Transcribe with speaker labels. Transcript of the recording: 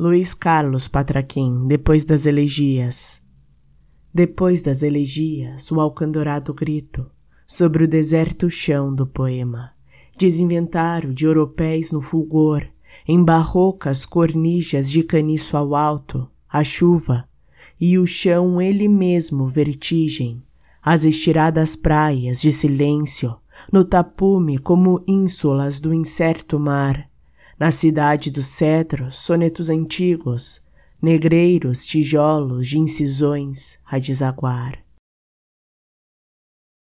Speaker 1: Luiz Carlos Patraquim, depois das elegias. Depois das elegias, o alcandorado grito sobre o deserto chão do poema. Desinventário de oropéis no fulgor, em barrocas cornijas de caniço ao alto, a chuva, e o chão ele mesmo vertigem, as estiradas praias de silêncio, no tapume como ínsulas do incerto mar, na cidade dos cedros, sonetos antigos, negreiros tijolos de incisões a desaguar.